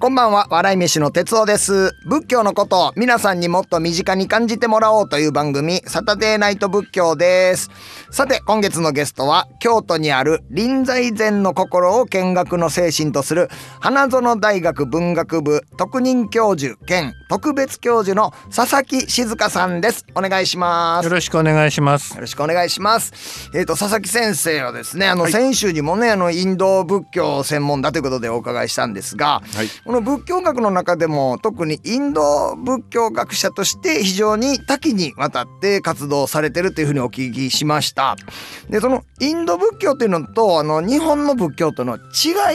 こんばんは。笑い飯の哲夫です。仏教のことを皆さんにもっと身近に感じてもらおうという番組サタデーナイト仏教です。さて今月のゲストは京都にある臨済禅の心を見学の精神とする花園大学文学部特任教授兼特別教授の佐々木静香さんです。お願いします。よろしくお願いします。よろしくお願いします。えっ、と佐々木先生はですね、あの、先週にもね、あのインド仏教専門だということでお伺いしたんですが、はいこの仏教学の中でも特にインド仏教学者として非常に多岐にわたって活動されてるというふうにお聞きしました。で、そのインド仏教というのとあの日本の仏教との違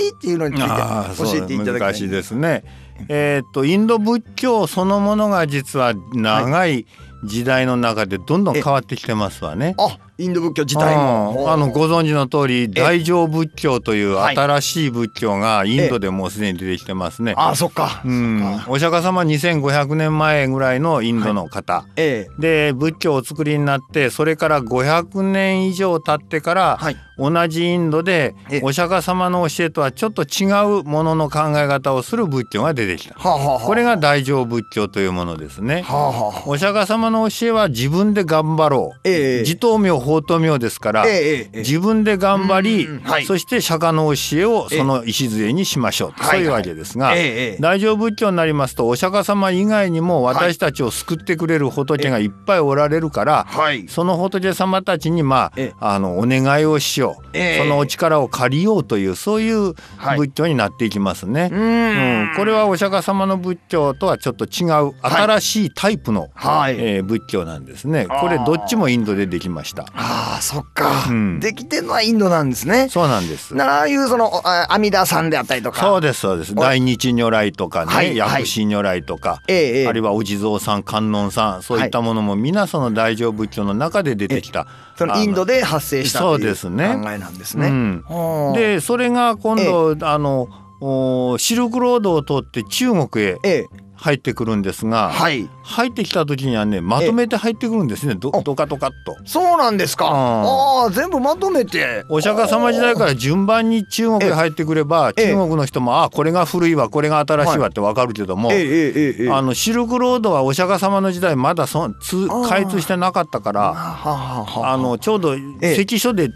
いっていうのについて教えていただきたい。難しいですねえーっとインド仏教そのものが実は長い時代の中でどんどん変わってきてますわね。あ、インド仏教自体も。うんあのご存知の通り大乗仏教というはい新しい仏教がインドでもうすでに出てきてますね。あ、そっか。うんそっか、お釈迦様2500年前ぐらいのインドの方、ええ。で仏教をお作りになってそれから500年以上経ってから、はい。同じインドでえお釈迦様の教えとはちょっと違うものの考え方をする仏教が出てきた。はあ、はあはあ、これが大乗仏教というものですね。はあ、はあはあ。お釈迦様の教えは自分で頑張ろう。ええ自頭名法頭名ですから、ええ自分で頑張り、はい。そして釈迦の教えをその礎にしましょう、ええそういうわけですが、ええええ。大乗仏教になりますとお釈迦様以外にも私たちを救ってくれる仏がい。っぱいおられるから、はい。その仏様たちにまええ。ああのお願いをしよう、ええ。そのお力を借りようというそういうはい。仏教になっていきますね。ううん。ん。これはお釈迦様の仏教とはちょっと違う新しいタイプの、はい。えー仏教なんですね。これどっちもインドでできました。ああ、そっか、うんできてるのはインドなんですね。そうなんです。ならああいうそのあ阿弥陀さんであったりとか。そうですそうです。お大日如来とかね、はい薬師如来とか、ええええあるいはお地蔵さん観音さんそういったものも皆その大乗仏教の中で出てきた。そのインドで発生したそうという考ですねえなんですね。うんはあ、でそれが今度、あのおシルクロードを通って中国へええ、入ってくるんですが、はい、入ってきた時にはねまとめて入ってくるんですね。どドカドカっと。そうなんですか、うん、ああ全部まとめて。お釈迦様時代から順番に中国へ入ってくれば中国の人もああこれが古いわこれが新しいわって分かるけども、はい、あのシルクロードはお釈迦様の時代まだそつ開通してなかったからあのちょうど関所で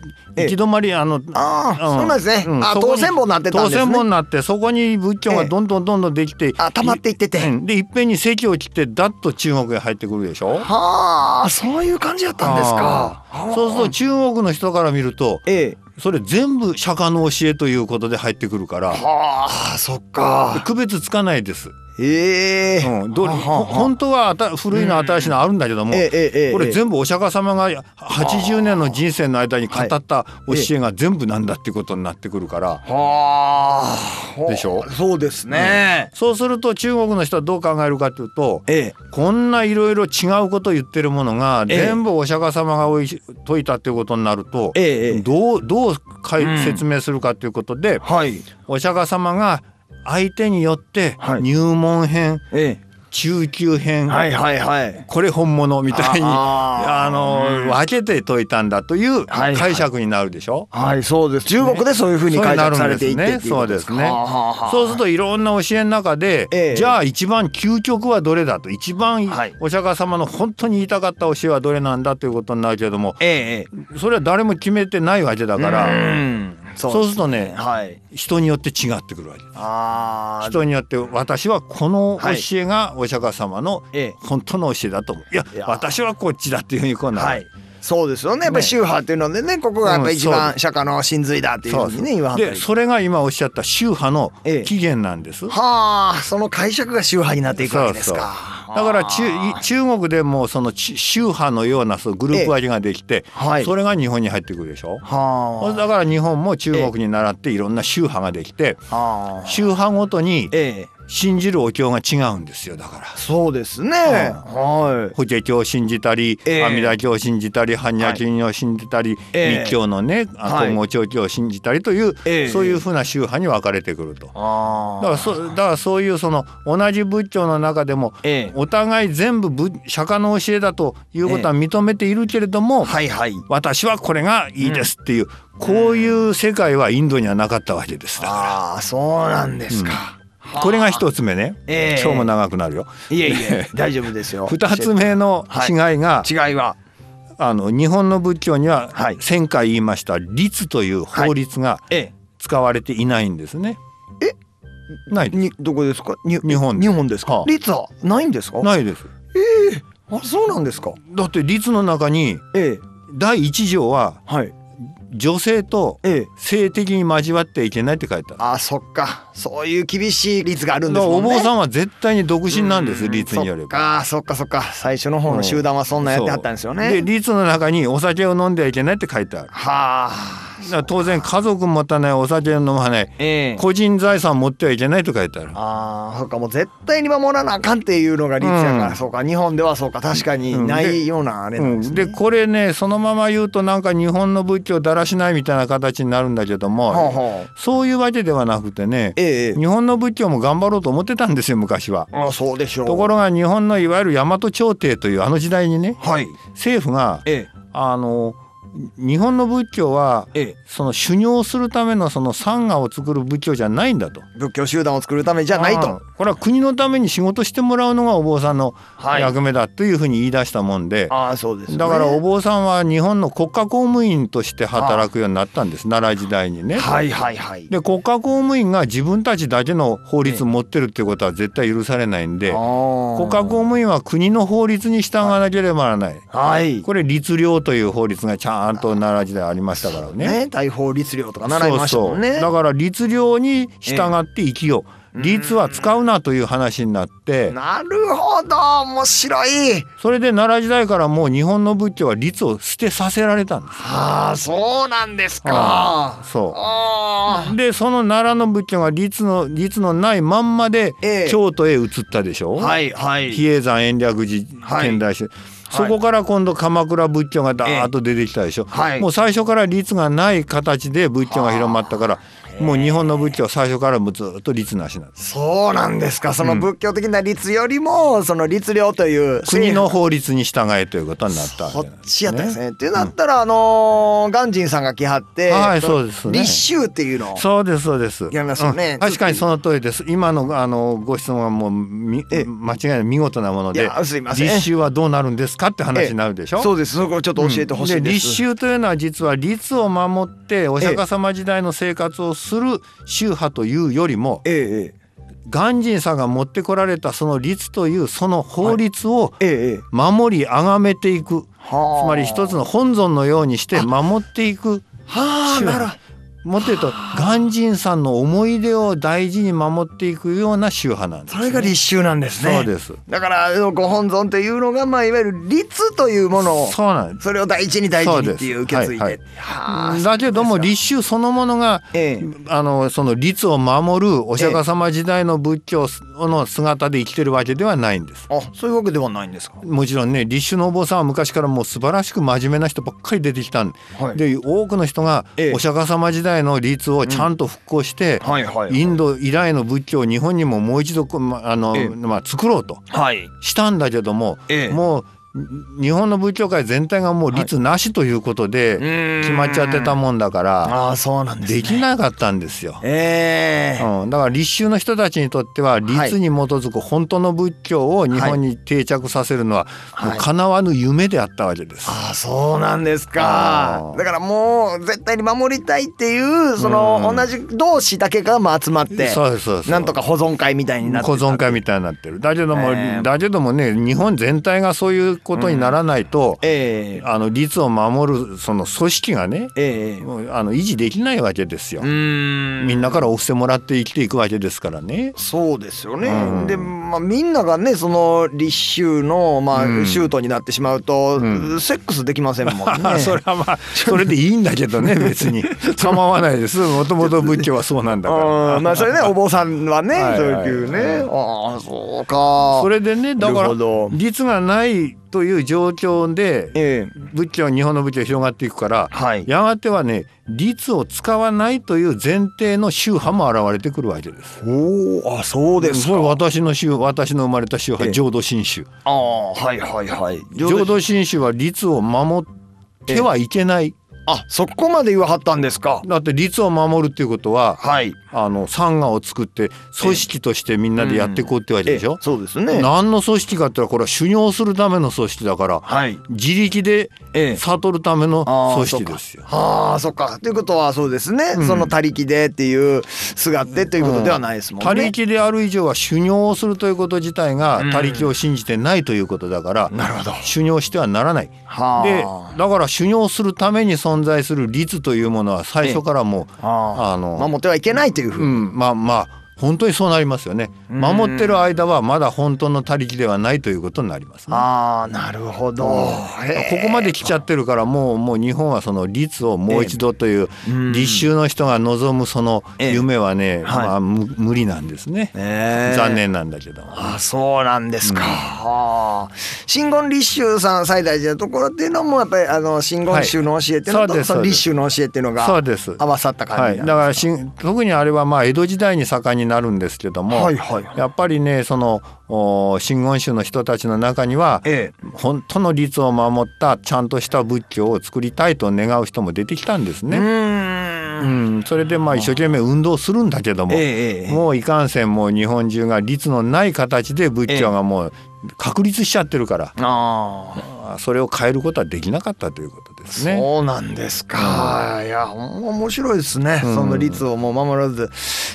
行き止まりあのああ、うんそうなんですね。あ、うんそこに当選簿になってたん当ですね。選門になってそこに仏教がどんどんどんどんできて、あ、溜まっていってて。うんでいっぺんに席を切ってダッと中国へ入ってくるでしょ？はあ、そういう感じだったんですか。そうすると中国の人から見るとええ。それ全部釈迦の教えということで入ってくるからはあ、そっか。区別つかないです。ええ。うん、どはあはあほ本当は古いの新しいのあるんだけども、これ全部お釈迦様が80年の人生の間に語った教えが全部なんだっていうことになってくるから、はあ。でしょ？そうですね。そうすると中国の人はどう考えるかというとええ。こんないろいろ違うことを言ってるものがええ全部お釈迦様がおいし説いたっていうことになると、ええええどうどう説明するかということで、はい。お釈迦様が相手によってはい入門編、え中級編、え。はいはいはい。これ本物みたいにあの分けて解いたんだというはい解釈になるでしょ？はい、そうです。中国でそういうふうに解釈されていってっていうことですか。そうですねそうするといろんな教えの中で、ええじゃあ一番究極はどれだと？一番はいお釈迦様の本当に言いたかった教えはどれなんだということになるけれどもええ。それは誰も決めてないわけだかうらん。そそうするとねはい。人によって違ってくるわけです。人によって私はこのはい教えがお釈迦様のええ。本当の教えだと思ういや私はこっちだっていうふうにこうなる、はい。そうですよね。やっぱり宗派っていうのでね、ここがやっぱり一うん番釈迦の真髄だっていうふうにね、言わ。でそれが今おっしゃった宗派のええ起源なんです。はあ、その解釈が宗派になっていくわけですか。だから中い中国でもそのち宗派のようなそうグループ割りができて、はい。それが日本に入ってくるでしょ？はだから日本も中国に倣っていろんな宗派ができて。宗派ごとにええ。信じるお経が違うんですよだから。そうですね、はい。法華経を信じたり、えー、阿弥陀経を信じたり般若経を信じたり、はい、密教のね金剛長経を信じたりという、はい、そういうふうな宗派に分かれてくると、だからそだからそういうその同じ仏教の中でも、えー、お互い全部釈迦の教えだということは認めているけれども、はいはい、私はこれがいいですっていう、うん、こういう世界はインドにはなかったわけです。ああそうなんですか、うん。これが一つ目ね、えー、今日も長くなるよ。いえいえ 大丈夫ですよ。二つ目の違いが、はい、違いは。あの日本の仏教には1000回言いました律という法律が使われていないんですね。えないにどこですか？日本日本ですか、はあ、律はないんですか？ないです。ええ。ー、あそうなんですか？だって律の中に、ええ、第一条は、はい、女性と性的に交わってはいけないって書いてある、あそっか。そういう厳しい律があるんですもんね。お坊さんは絶対に独身なんです律によれば。そっか。そっか最初の方の集団はそんなやってはったんですよね。で律の中にお酒を飲んではいけないって書いてある。はあ当然家族持たないお酒を飲まない、えー、個人財産持ってはいけないと書いてあるああそっかもう絶対に守らなあかんっていうのが律やから、うん、そうか日本ではそうか確かにないようなあれなんですね、でこれねそのまま言うとなんか日本の仏教だらしないみたいな形になるんだけども、はあはあ、そういうわけではなくてね、えー、日本の仏教も頑張ろうと思ってたんですよ昔は。あそうでしょう。ところが日本のいわゆる大和朝廷というあの時代にね、はい、政府が、えー、あの日本の仏教は、ええ、その修行するためのその参加を作る仏教じゃないんだと。仏教集団を作るためじゃないと。これは国のために仕事してもらうのがお坊さんの役目だというふうに言い出したもんで、はい、あそうです、ね、だからお坊さんは日本の国家公務員として働くようになったんです。奈良時代にね。はいはいはい、で国家公務員が自分たちだけの法律を持ってるっていうことは絶対許されないんで、国家公務員は国の法律に従わなければならない、はい、これ律令という法律がちゃんと奈良時代ありましたからね。ね大法律令とか習いましたもんね。そうそうだから律令に従って生きよう。律は使うなという話になってなるほど面白いそれで奈良時代からもう日本の仏教は律を捨てさせられたんですはあそうなんですかそうでその奈良の仏教が律の律のないまんまで京都へ移ったでしょ、ええ、はいはい比叡山延暦寺天台宗、はいそこから今度鎌倉仏教がダーッと出てきたでしょ、はい、もう最初から律がない形で仏教が広まったからもう日本の仏教最初からもずっと律なしなんです。そうなんですか。その仏教的な律よりも、その律令という国の法律に従えということになったそっちやったですね。ってなったら、あの鑑真さんが来はって、はいそうですね、立宗っていうのそうですそうです。やりますよね、確かにその通りです。今のあのご質問はもうみ間違いない見事なもので立宗はどうなるんですかって話になるでしょ？そうです。そこちょっと教えてほしいです、立宗というのは実は律を守ってお釈迦様時代の生活をする宗派というよりも、ええ、鑑真さんが持ってこられたその律というその法律を守り崇めていく、はい、つまり一つの本尊のようにして守っていく宗派。もっと言うと鑑真さんの思い出を大事に守っていくような宗派なんです、ね、それが立宗なんですね。そうです。だからご本尊というのがまあいわゆる律というものをそうなんです。それを大事に大事にっていう受け継いで、はいはい、だけども立宗そのものが、ええ、あのその律を守るお釈迦様時代の仏教の姿で生きてるわけではないんです、あそういうわけではないんですか？もちろんね立宗のお坊さんは昔からもう素晴らしく真面目な人ばっかり出てきたんで、はい、で多くの人がお釈迦様時代の律をちゃんと復興して、インド以来の仏教を日本にももう一度あの、まあ、作ろうとしたんだけども、もう日本の仏教界全体がもう律なしということで決まっちゃってたもんだから、あそうなんできなかったんですよ、えー。うん。だから立宗の人たちにとっては律に基づく本当の仏教を日本に定着させるのはもう叶わぬ夢であったわけです。あそうなんですか。だからもう絶対に守りたいっていうその同じ同士だけがまあ集まってなんとか保存会みたいになって。保存会みたいになってる。だけども、えー、だけどもね日本全体がそういうことにならないと、えー、あの律を守るその組織がね、えー、あの維持できないわけですよ。みんなからお布施もらって生きていくわけですからね。そうですよね。うん、で、まあ、みんながねその立宗の、まあ、うん、宗徒になってしまうと、うん、セックスできませんもんね。それはまあそれでいいんだけどね 別に構わないです。もともと仏教はそうなんだから。まあそれね お坊さんはね、はいはい、そういうね。ああそうか。それでねだから律がないという状況で、え仏教日本の仏教広がっていくから、はい、やがてはね律を使わないという前提の宗派も現れてくるわけです。おあそうですか。私の宗私の生まれた宗派、浄土真宗。あはいはいはい。浄土真宗は律を守ってはいけない。あそこまで言わはったんですか。だって律を守るっていうことは、はい、あの参加を作って組織としてみんなでやっていこうってわけでしょ、うん、そうですね。何の組織かって言ったらこれは修行するための組織だから、はい、自力で悟るための組織ですよ。はあそっか。ということはそうですね、うん、その他力でっていうすがってということではないですもんね。他力である以上は修行をするということ自体が他力を信じてないということだから、なるほど。修行してはならない。でだから修行するために存在する律というものは最初からもう、あの守ってはいけないというふうに、うん、まあまあ本当にそうなりますよね。守ってる間はまだ本当の他力ではないということになります、ね、ああなるほど。ここまで来ちゃってるからもうもう日本はその律をもう一度という立宗の人が望むその夢はね、まあ、無理なんですね、残念なんだけどあそうなんですか、うん、真言立宗さん最大寺のところっていうのもやっぱりあの真言宗の教えっていうのと、立宗の教えっていうのが合わさった感じ、はい、だから特にあれはまあ江戸時代に盛んになるんですけども、はいはい、やっぱりねその真言宗の人たちの中には、ええ、本当の律を守ったちゃんとした仏教を作りたいと願う人も出てきたんですね。うん、それでまあ一生懸命運動するんだけども、え、もういかんせんもう日本中が律のない形で仏教がもう確立しちゃってるから、あそれを変えることはできなかったということですね。そうなんですか。いや面白いですね。うん、その律をもう守らず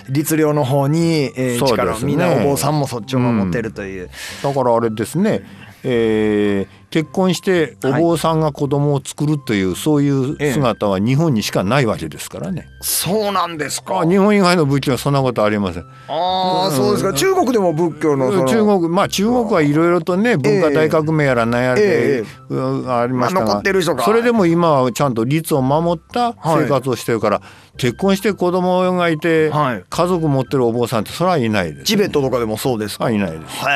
律令の方に、えー、力を、ね、みんなお坊さんもそっちを守ってるという。うん、だからあれですね。えー、結婚してお坊さんが子供を作るという、はい、そういう姿は日本にしかないわけですからね。そうなんですか。日本以外の仏教はそんなことありません。ああ、そうですか。中国でも仏教の中国まあ中国はいろいろとね文化大革命やら何やらで、えー、ありましたが、それでも今はちゃんと律を守った生活をしてるから、はい、結婚して子供がいて、はい、家族持ってるお坊さんってそれはいないです、ね、チベットとかでもそうですか。いないです。へ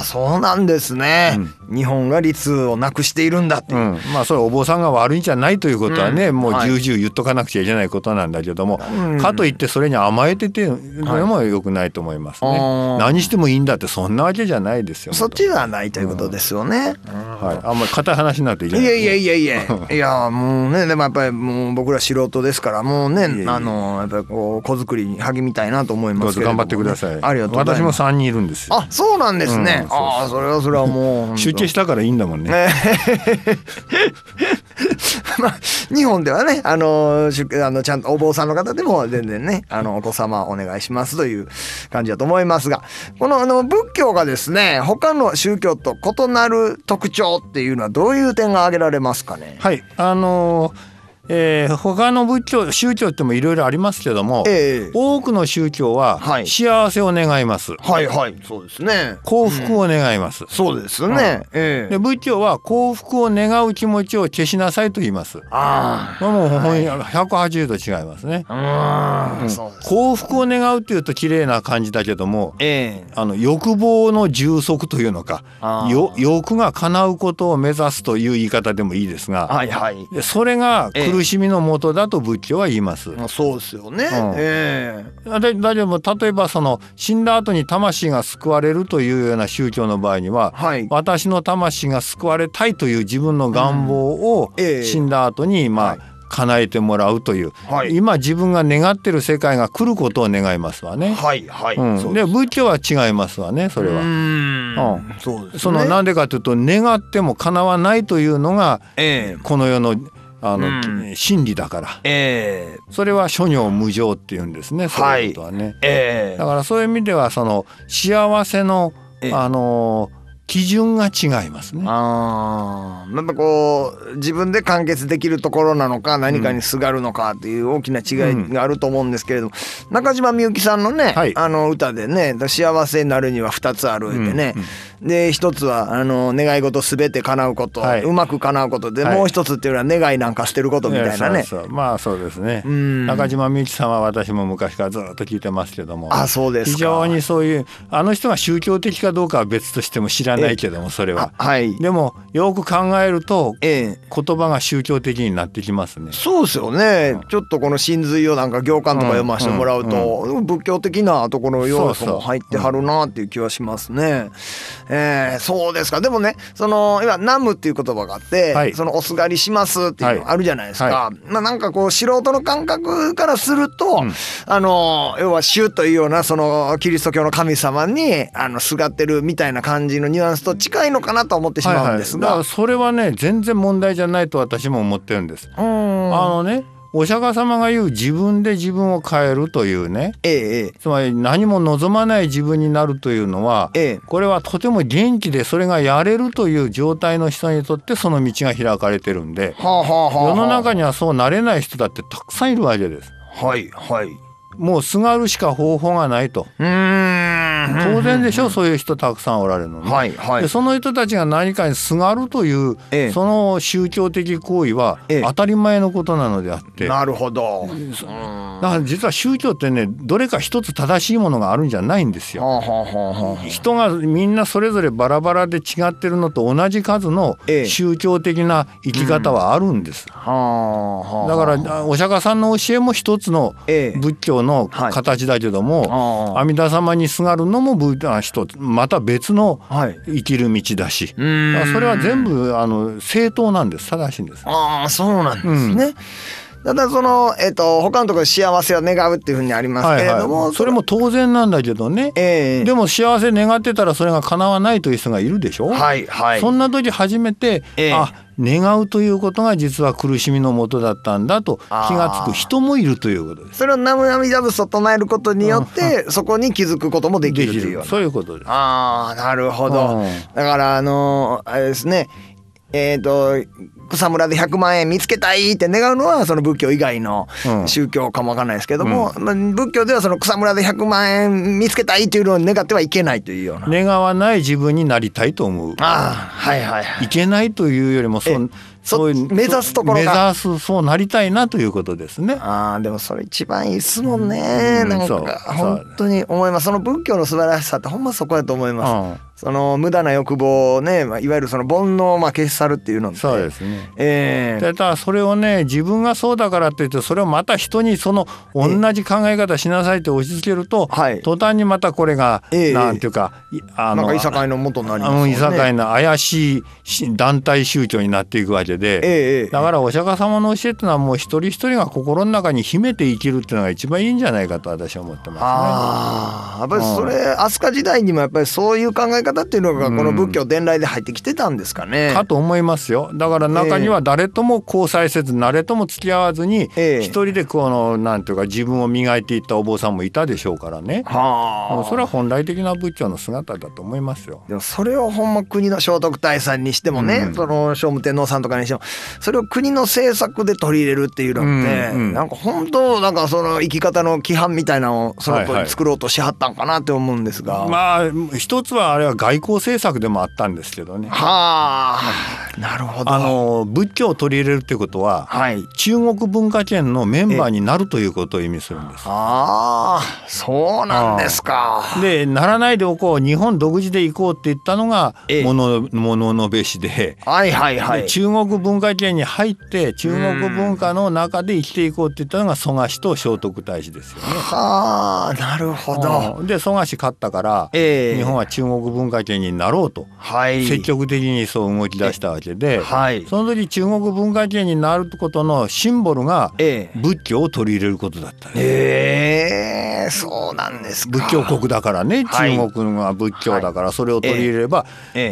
え、そうなんですね。うん、日本が律をなくしているんだっていう、うん、まあそれお坊さんが悪いんじゃないということはね、うん、もう重々言っとかなくちゃいけないことなんだけども、はい、かといってそれに甘えててのもよくないと思いますね、はい、何してもいいんだってそんなわけじゃないですよそっちではないということですよね、はい、あんまり硬い話になっていけない。いやいやいやいやいや。もうねでもやっぱりもう僕ら素人ですからもうねあのやっぱりこう子作りに励みたいなと思いますけど、頑張ってください。ありがとう私も3人いるんですあそうなんですね、ああそれはそれはもう出家したからいいんだもんね。まあ、日本ではね、あの、あのちゃんとお坊さんの方でも全然ね、あの、お子様お願いしますという感じだと思いますが、このあの仏教がですね、他の宗教と異なる特徴っていうのはどういう点が挙げられますかね？はい、あのーえー、他の仏教宗教ってもいろいろありますけども、えー、多くの宗教は幸せを願います、はい、はい。はいそうですね。幸福を願います、うん、そうですね、えー、で仏教は幸福を願う気持ちを消しなさいと言います。ああ。もう、はい、180度違いますね。あ、うん、幸福を願うっていうと綺麗な感じだけども、えー、あの欲望の充足というのか欲が叶うことを目指すという言い方でもいいですが、はいはい、それが苦苦しみのもとだと仏教は言います。そうですよね。うん、ええー。だけど例えばその死んだ後に魂が救われるというような宗教の場合には、はい、私の魂が救われたいという自分の願望を死んだ後にまあ、はい叶えてもらうという、はい、今自分が願ってる世界が来ることを願いますわね。はいはい。うん、で仏教は違いますわねそれは。うん。そうです、ね、そのなんでかというと願っても叶わないというのが、えー、この世のあの、うん、真理だから、えー、それは諸行無常っていうんですねそういうことはね、はいえ。ー、だからそういう意味ではその幸せの、あの基準が違いますね。ああ、やっぱこう自分で完結できるところなのか何かにすがるのかっていう大きな違いがあると思うんですけれども、うん、中島みゆきさんのね、はい、あの歌でね「幸せになるには2つある」ってね、うんうんで一つはあの願い事すべて叶うこと、はい、うまく叶うこと。で、はい、もう一つっていうのは願いなんか捨てることみたいなね。そうそう。まあそうですね。中島みゆきさんは私も昔からずっと聞いてますけども、あそうです非常にそういうあの人が宗教的かどうかは別としても知らないけどもそれは。はい。でもよく考えると、ええ、言葉が宗教的になってきますね。そうですよね。うん、ちょっとこの真髄をなんか行間とか読ませてもらうと、うんうん、仏教的なところの要素も入ってはるなっていう気はしますね。えー、そうですかでもねその今ナムっていう言葉があって、はい、そのおすがりしますっていうのあるじゃないですか、はい、まあなんかこう素人の感覚からすると、うん、あの要は主というようなそのキリスト教の神様にあのすがってるみたいな感じのニュアンスと近いのかなと思ってしまうんですが、はいはい、それはね全然問題じゃないと私も思ってるんです。あのねお釈迦様が言う自分で自分を変えるというね、ええ、つまり何も望まない自分になるというのは、ええ、これはとても元気でそれがやれるという状態の人にとってその道が開かれてるんで、はあはあはあ、世の中にはそうなれない人だってたくさんいるわけです。はいはい。もうすがるしか方法がないと当然でしょそういう人たくさんおられるのね、はいはい、でその人たちが何かにすがるという、ええ、その宗教的行為は当たり前のことなのであって、え、なるほど。だから実は宗教ってねどれか一つ正しいものがあるんじゃないんですよ、はあはあ、人がみんなそれぞれバラバラで違ってるのと同じ数の宗教的な生き方はあるんです、うん。はあ、だからお釈迦さんの教えも一つの仏教のの形だけども、はい、阿弥陀様にすがるのもブー一つまた別の生きる道だし、はい、それは全部あの正当なんです。正しいんです。ああそうなんですね。うん。ただその、えーと、他のところ幸せを願うっていうふうにありますけれども、はいはい、それも当然なんだけどね、えー、でも幸せ願ってたらそれが叶わないという人がいるでしょ、はいはい、そんな時初めて、えー、あ願うということが実は苦しみのもとだったんだと気が付く人もいるということです。それをナムナミダブスを唱えることによって、そこに気づくこともできるというそういうことです。ああなるほど。だからあのあれですねえっ、ー、と草むらで100万円見つけたいって願うのはその仏教以外の宗教かもわかんないですけども、うん、仏教ではその草むらで100万円見つけたいっていうのを願ってはいけないというような。願わない自分になりたいと思う。ああはいはい、はい、いけないというよりもそうそういう目指すところ目指すそうなりたいなということですね。ああでもそれ一番いいっすもんね。うん、なんか本当に思います。その仏教の素晴らしさってほんまそこやと思います。その無駄な欲望をね、まあ、いわゆるその煩悩をまあ消し去るっていうのそうですね。ええー、ただそれをね自分がそうだからって言ってそれをまた人にその同じ考え方しなさいって押し付けると、はい、途端にまたこれが、えー、なんていうかあのいさかいの元になりますよね。いさかいの怪しい団体宗教になっていくわけで、えー、だからお釈迦様の教えっていうのはもう一人一人が心の中に秘めて生きるっていうのが一番いいんじゃないかと私は思ってますね。あやっぱりそれ飛鳥時代にもやっぱりそういう考え方っていうのがこの仏教伝来で入ってきてたんですかね。かと思いますよ。だから中には誰とも交際せず誰とも付き合わずに一人でこのなんていうか自分を磨いていったお坊さんもいたでしょうからね。はあ。それは本来的な仏教の姿だと思いますよ。でもそれをほんま国の聖徳太さんにしてもね、うん、その聖武天皇さんとかにしてもそれを国の政策で取り入れるっていうのって、うんうん、なんか本当なんかその生き方の規範みたいなのをそのと作ろうとしはったんかなって思うんですが。はいはい、まあ一つはあれは外交政策でもあったんですけどね。はあ、なるほど。あの仏教を取り入れるということは、はい、中国文化圏のメンバーになるということを意味するんです。ああ、そうなんですか。で、ならないでおこう、日本独自で行こうって言ったのがものもののべしで、はいはいはい。中国文化圏に入って中国文化の中で生きていこうって言ったのが蘇我氏と聖徳太子ですよね。はあ、なるほど。で、蘇我氏勝ったから、えー、日本は中国文化圏になろうと。はい、積極的にそう動き出したわけで、はい、その時中国文化圏になることのシンボルが仏教を取り入れることだったね。えー、そうなんです仏教国だからね、中国が仏教だからそれを取り入れれば、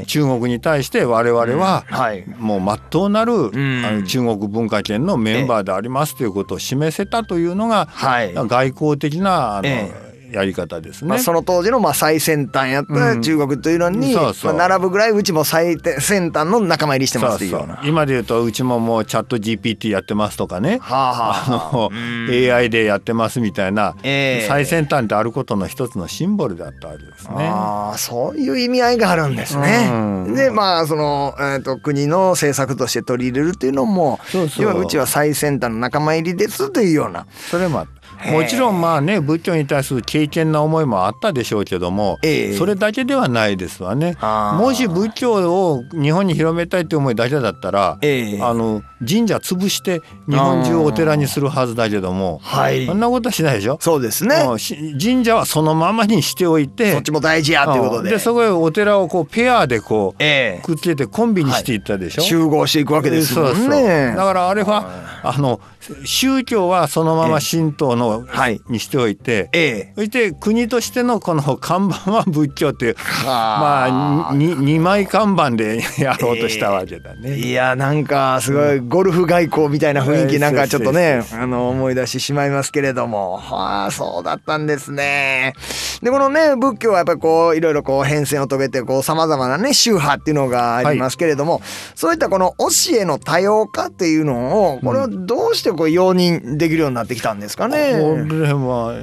中国に対して我々はもう真っ当なる、あの中国文化圏のメンバーでありますということを示せたというのが、外交的なあの、やり方ですね。まあ、その当時のまあ最先端やった中国というのに、まあ、並ぶぐらいうちも最先端の仲間入りしてます今で言うとうちももうチャット GPT やってますとかね、はあはあ、あ。の AI でやってますみたいな、えー、最先端であることの一つのシンボルだったわけですね。あそういう意味合いがあるんですね。うん、でまあその、えーと、国の政策として取り入れるっていうのもそうそう。うちは最先端の仲間入りですというような。それももちろんまあね仏教に対する敬虔な思いもあったでしょうけども、えー、それだけではないですわね。もし仏教を日本に広めたいという思いだけだったら、えー、あの神社潰して日本中をお寺にするはずだけども、はい、そんなことはしないでしょ？そうですね。神社はそのままにしておいて、そっちも大事やということで、でそこへお寺をこうペアでこう、えー、くっつけてコンビにしていったでしょ？はい、集合していくわけですもんね。そうそう。だからあれはあの宗教はそのまま神道の、はい、にしておいて、ええ、そして国としてのこの看板は仏教っていうまあ二枚看板でやろうとしたわけだね。えー、いやなんかすごいゴルフ外交みたいな雰囲気なんかちょっとね、あの思い出してしまいますけれども。はあそうだったんですね。でこのね仏教はやっぱりこういろいろこう変遷を遂げてこうさまざまなね宗派っていうのがありますけれども、はい、そういったこの教えの多様化っていうのをこれはどうしてこう容認できるようになってきたんですかね。これは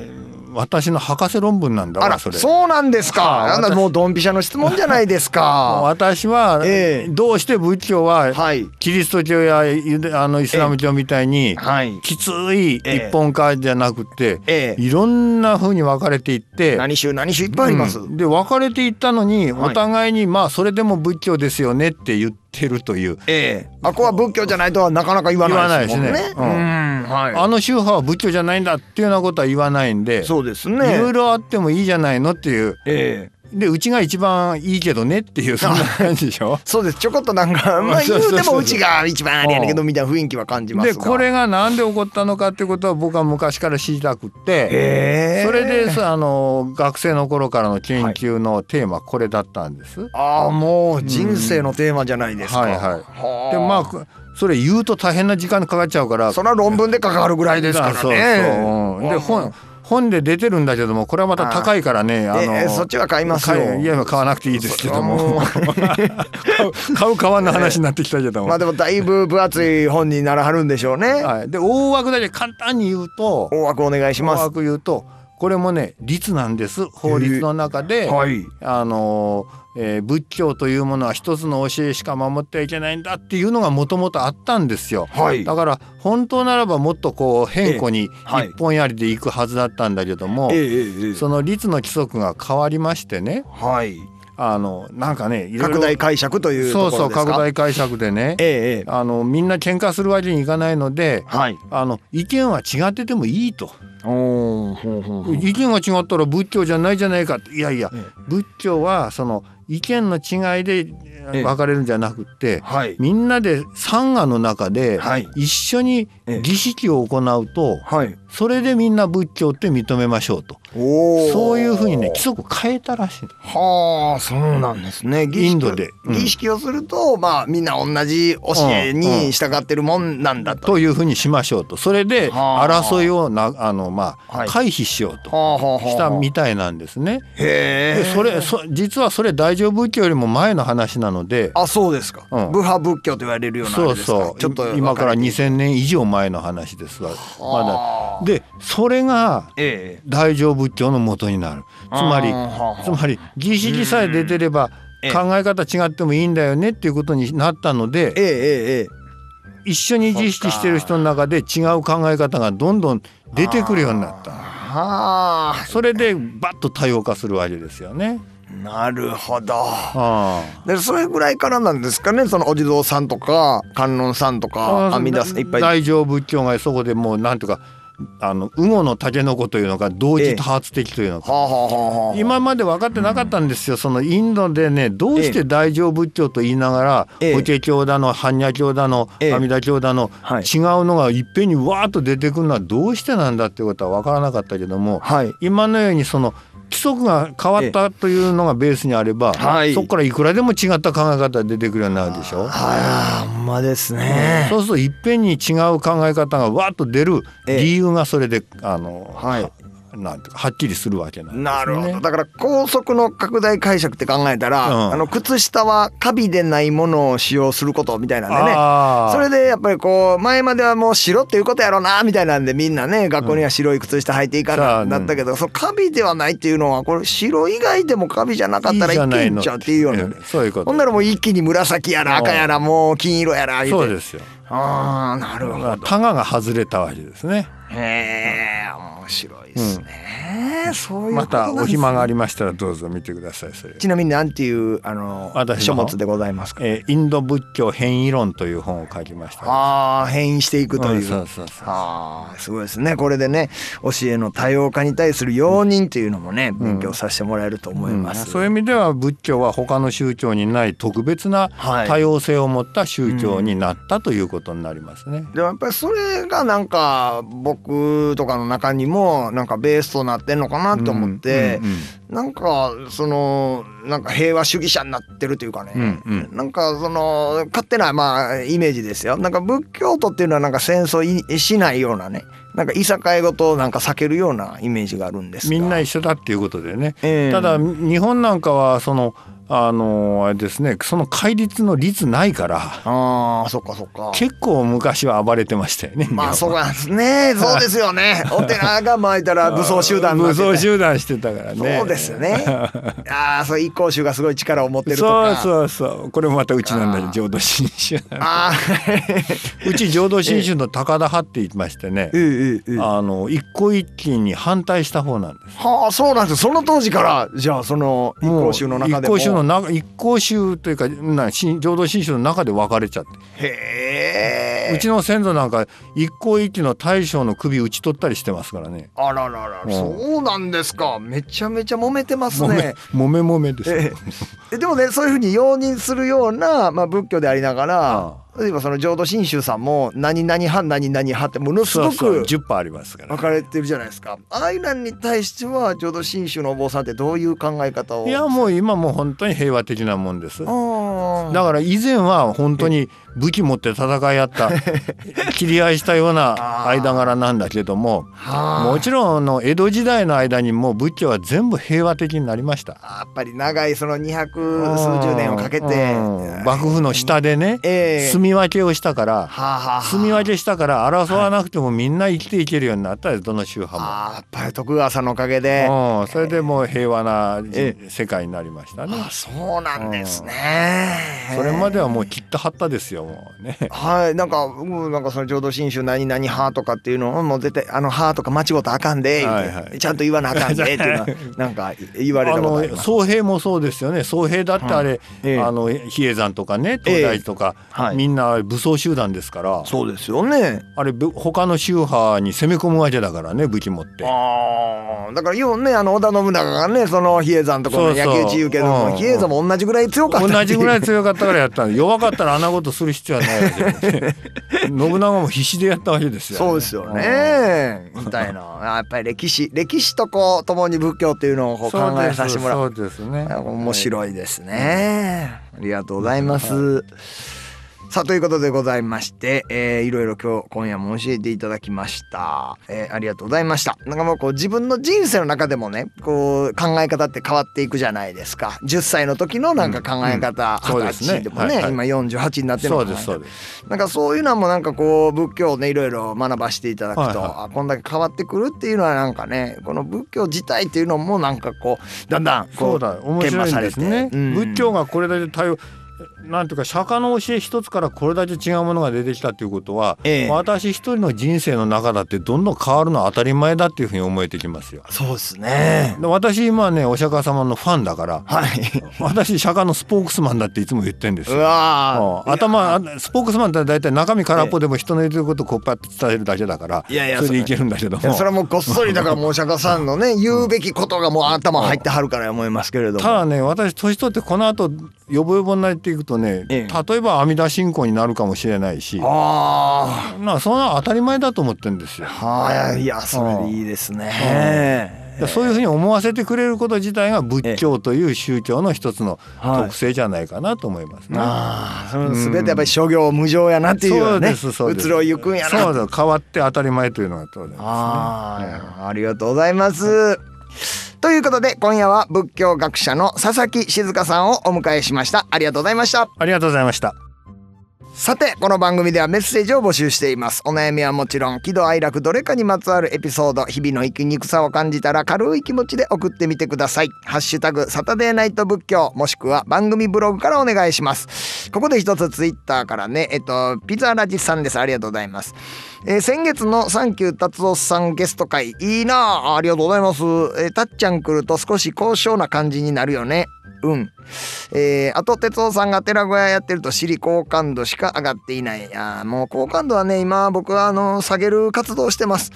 私の博士論文なんだあらそれ。そうなんですか。なんだもうドンピシャの質問じゃないですか。私は、どうして仏教は、キリスト教やあのイスラム教みたいに、きつい一本化じゃなくて、いろんなふうに分かれていって何宗何宗いっぱいあります、で分かれていったのに、お互いにまあそれでも仏教ですよねって言ってるという、ええ、あこは仏教じゃないとはなかなか言わないですね。ね。うんはい、あの宗派は仏教じゃないんだっていうようなことは言わないんでそうですね。いろいろあってもいいじゃないのっていう。ええでうちが一番いいけどねっていうそんな感じでしょ？そうです。ちょこっとなんかまあ言うてもうちが一番あれやねんけどみたいな雰囲気は感じますでこれがなんで起こったのかっていうことは僕は昔から知りたくって。それであの学生の頃からの研究のテーマこれだったんです。ああもう人生のテーマじゃないですか。うん、はいはい。でまあそれ言うと大変な時間かかっちゃうから。それは論文でかかるぐらいですからね。そうそう。で本本で出てるんだけどもこれはまた高いからねあの、えー、そっちは買いますよ。いや買わなくていいですけども。買う買わんの話になってきたけども、まあでもだいぶ分厚い本にならはるんでしょうね、はい、で大枠だけ簡単に言うと大枠お願いします。大枠言うとこれもね律なんです法律の中で、はい、あのーえー、仏教というものは一つの教えしか守ってはいけないんだっていうのがもともとあったんですよ、はい、だから本当ならばもっとこう変更に一本やりでいくはずだったんだけども、その律の規則が変わりましてね、はい、あのなんかね拡大解釈というそうそう拡大解釈でね、ええ、あのみんな喧嘩するわけにいかないので、はい、あの意見は違っててもいいと。意見が違ったら仏教じゃないじゃないかいやいや、仏教はその意見の違いで分かれるんじゃなくて、はい、みんなでサンガの中で一緒に儀式を行うと、はい、それでみんな仏教って認めましょうと。そういうふうにね規則変えたらしい。はあそうなんですね。インドで、うん、儀式をするとまあみんな同じ教えに従ってるもんなんだと、うんうん、というふうにしましょうと。それで争いをなあのまあ回避しようと。したみたいなんですね。へえ。それそ実はそれ大乗仏教よりも前の話なので。あそうですか、うん、部派仏教と言われるようなそうそう。ちょっと今から2,000年以上前の話ですが。まだでそれが大乗仏教の元になる、つまりつまり儀式さえ出てれば考え方違ってもいいんだよねっていうことになったので、一緒に儀式してる人の中で違う考え方がどんどん出てくるようになった。それでバッと多様化するわけですよね。なるほど。でそれぐらいからなんですかね？そのお地蔵さんとか観音さんとか阿弥陀さんいっぱい。大乗仏教がそこでもうなんとかあの羽後のタケノコというのが同時多発的というのか、ええ、今まで分かってなかったんですよ、そのインドでねどうして大乗仏教と言いながら、え、法華経だの般若経だの阿弥陀経だの、はい、違うのがいっぺんにわーっと出てくるのはどうしてなんだっていうことは分からなかったけども、はい、今のようにその規則が変わったというのがベースにあれば、はい、そこからいくらでも違った考え方が出てくるようになるでしょ？あほんまですね。そうするといっぺんに違う考え方がわっと出る理由がそれで、あの、はい、なんていうかはっきりするわけなんです、ね、なるほど。だから高速の拡大解釈って考えたら、うん、あの靴下はカビでないものを使用することみたいなんでね。それでやっぱりこう前まではもう白っていうことやろうなみたいなんでみんなね学校には白い靴下履いていかなだったけど、うん、そのカビではないっていうのはこれ白以外でもカビじゃなかったらいけんちゃうっていうようなそういうこと。ほんならもう一気に紫やら赤やらもう金色やらそうですよ。ああなるほど。タガが外れたわけですね。へえ面白いですね、うん、そういうまたお暇がありましたらどうぞ見てくださいそれ。ちなみに何ていうあの書物でございますか、えー、インド仏教変異論という本を書きました、ああ変異していくという、うん、そうそうそうああすごいですね。これでね教えの多様化に対する容認というのもね、うん、勉強させてもらえると思います、そういう意味では仏教は他の宗教にない特別な多様性を持った宗教になったということになりますね、でもやっぱりそれがなんか僕とかの中にもなんかベースとなってんのかなと思って、うんうんうん、なんかそのなんか平和主義者になってるというかね、うんうん、なんかその勝手なまあイメージですよ。なんか仏教徒っていうのはなんか戦争しないようなね。なんかいさかいごとなんか避けるようなイメージがあるんですみんな一緒だっていうことでね、えー、ただ日本なんかはそのあのあれですねその戒律の率ないからあそっかそっか。結構昔は暴れてましたよねまあそうなんですね。そうですよね。お寺が巻いたら武装集団武装集団してたからね。そうですよね。ああそう一向宗がすごい力を持ってるとか。そうそうそう。これもまたうちなんだ浄土真宗あ うち浄土真宗の高田派って言いましてね、ええ。あの一向一揆に反対した方なんです。はあそうなんです。その当時からじゃあその一向宗の中でもの中一向宗というかな浄土真宗の中で分かれちゃって。へえ。うちの先祖なんか一向一揆の大将の首打ち取ったりしてますからね。あららら、うん、そうなんですか。めちゃめちゃ揉めてますね。揉め揉めです、えー、でもねそういうふうに容認するような、まあ、仏教でありながら、ああ例えばその浄土真宗さんも何々派何々派ってものすごく10ありますから分かれてるじゃないですか。ああいうのに対しては浄土真宗のお坊さんってどういう考え方をいやもう今もう本当に平和的なもんですだから以前は本当に武器持って戦い合った 切り合いしたような間柄なんだけどももちろんの江戸時代の間にも仏教は全部平和的になりました。やっぱり長いその200数十年をかけて。幕府の下でね、えー、住み分けをしたから、住み分けしたから争わなくてもみんな生きていけるようになったどの宗派も。やっぱり徳川さんのおかげで。それでもう平和な世界になりましたね。そうなんですねそれまではもう切ったはったですよもうね。はい。なんか僕なんかその浄土真宗何々派とかっていうのをもう絶対あの派とか間違うとあかんで、はいはい、ちゃんと言わなあかんで っていうのはなんか言われたことあります。総平もそうですよね。総平だってあれ、うん、あの比叡山とかね東大とか、えーはい、みんな武装集団ですから。そうですよね。あれ他の宗派に攻め込むわけだからね武器持って。ああだから要ねあの織田信長がねその比叡山とかの野球地言うけども比叡山も同じぐらい強かった同じぐらい強かったからやった弱かったらあんなことする必要はないわけで、ね、信長も必死でやったわけですよ、ね、そうですよね。みたいな。やっぱり歴史歴史とこう共に仏教っていうのを考えさせてもらう。そうですね。面白いですね、ありがとうございます、さあということでございまして、えー、いろいろ今日今夜も教えていただきました、えー、ありがとうございました。なんかもうこう自分の人生の中でもねこう考え方って変わっていくじゃないですか。10歳の時のなんか考え方、うん。うん、歳でもね、はいはい、今48になってるそうですそうです。なんかそういうのもなんかこう仏教をねいろいろ学ばしていただくと、はいはい、あこんだけ変わってくるっていうのはなんかねこの仏教自体っていうのもなんかこうだんだんこう研磨されて、ねうん、仏教がこれだけ多様なんていうか釈迦の教え一つからこれだけ違うものが出てきたということは、ええ、私一人の人生の中だってどんどん変わるのは当たり前だっていうふうに思えてきますよ。そうですね。私今ねお釈迦様のファンだから、はい、私釈迦のスポークスマンだっていつも言ってんですよ。頭スポークスマンって大体中身空っぽでも人の言ってることをこうパッと伝えるだけだから、いやいやそれでいけるんだけども。それはもうこっそりだからもうお釈迦さんのね言うべきことがもう頭入ってはるから思いますけれども。ただね私年取ってこの後よぼよぼになっていくとね、ええ、例えば阿弥陀信仰になるかもしれないしあなそんな当たり前だと思ってるんですよ。はいいやそれいいですね。そういうふうに思わせてくれること自体が仏教という宗教の一つの特性じゃないかなと思いますね。ああ、その全てやっぱり諸行無常やなっていうようなね。そうです移ろいゆくんやな。そうです変わって当たり前というのが当然ですね。あありがとうございます。ということで今夜は仏教学者の佐々木静香さんをお迎えしました。ありがとうございました。ありがとうございました。さてこの番組ではメッセージを募集しています。お悩みはもちろん喜怒哀楽どれかにまつわるエピソード日々の生きにくさを感じたら軽い気持ちで送ってみてください。ハッシュタグサタデーナイト仏教もしくは番組ブログからお願いします。ここで一つツイッターからねえっとピザラジさんです。ありがとうございますえー、先月のサンキュー達夫さんゲスト会。いいなあ。りがとうございます、えー、たっちゃん来ると少し高尚な感じになるよね。うん。えー、あと哲夫さんが寺小屋やってると尻好感度しか上がっていない。あもう好感度はね今僕はあの下げる活動してます。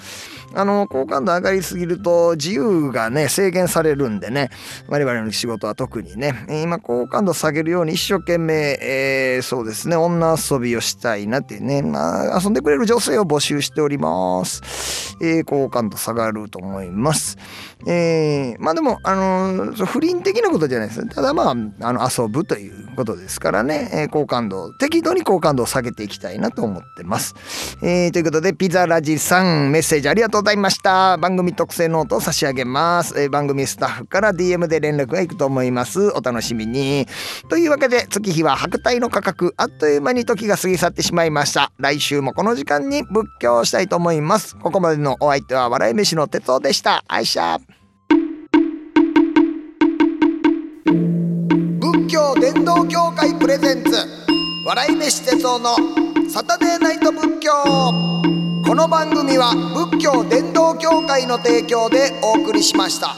あの好感度上がりすぎると自由がね制限されるんでね我々の仕事は特にね。今好感度下げるように一生懸命、えー、そうですね女遊びをしたいなってね、まあ、遊んでくれる女性を募集しております、えー、好感度下がると思います。えー、まあでもあの不倫的なことじゃないです。ただまああの遊ぶということですからね、えー、好感度適度に好感度を下げていきたいなと思ってます、えー、ということでピザラジさんメッセージありがとうございました。番組特製ノートを差し上げます、えー、番組スタッフから DM で連絡がいくと思います。お楽しみに。というわけで月日は百代の過客。あっという間に時が過ぎ去ってしまいました。来週もこの時間に仏教したいと思います。ここまでのお相手は笑い飯の哲夫でした。愛車仏教伝道協会プレゼンツ笑い飯哲夫のサタデーナイト仏教この番組は仏教伝道協会の提供でお送りしました。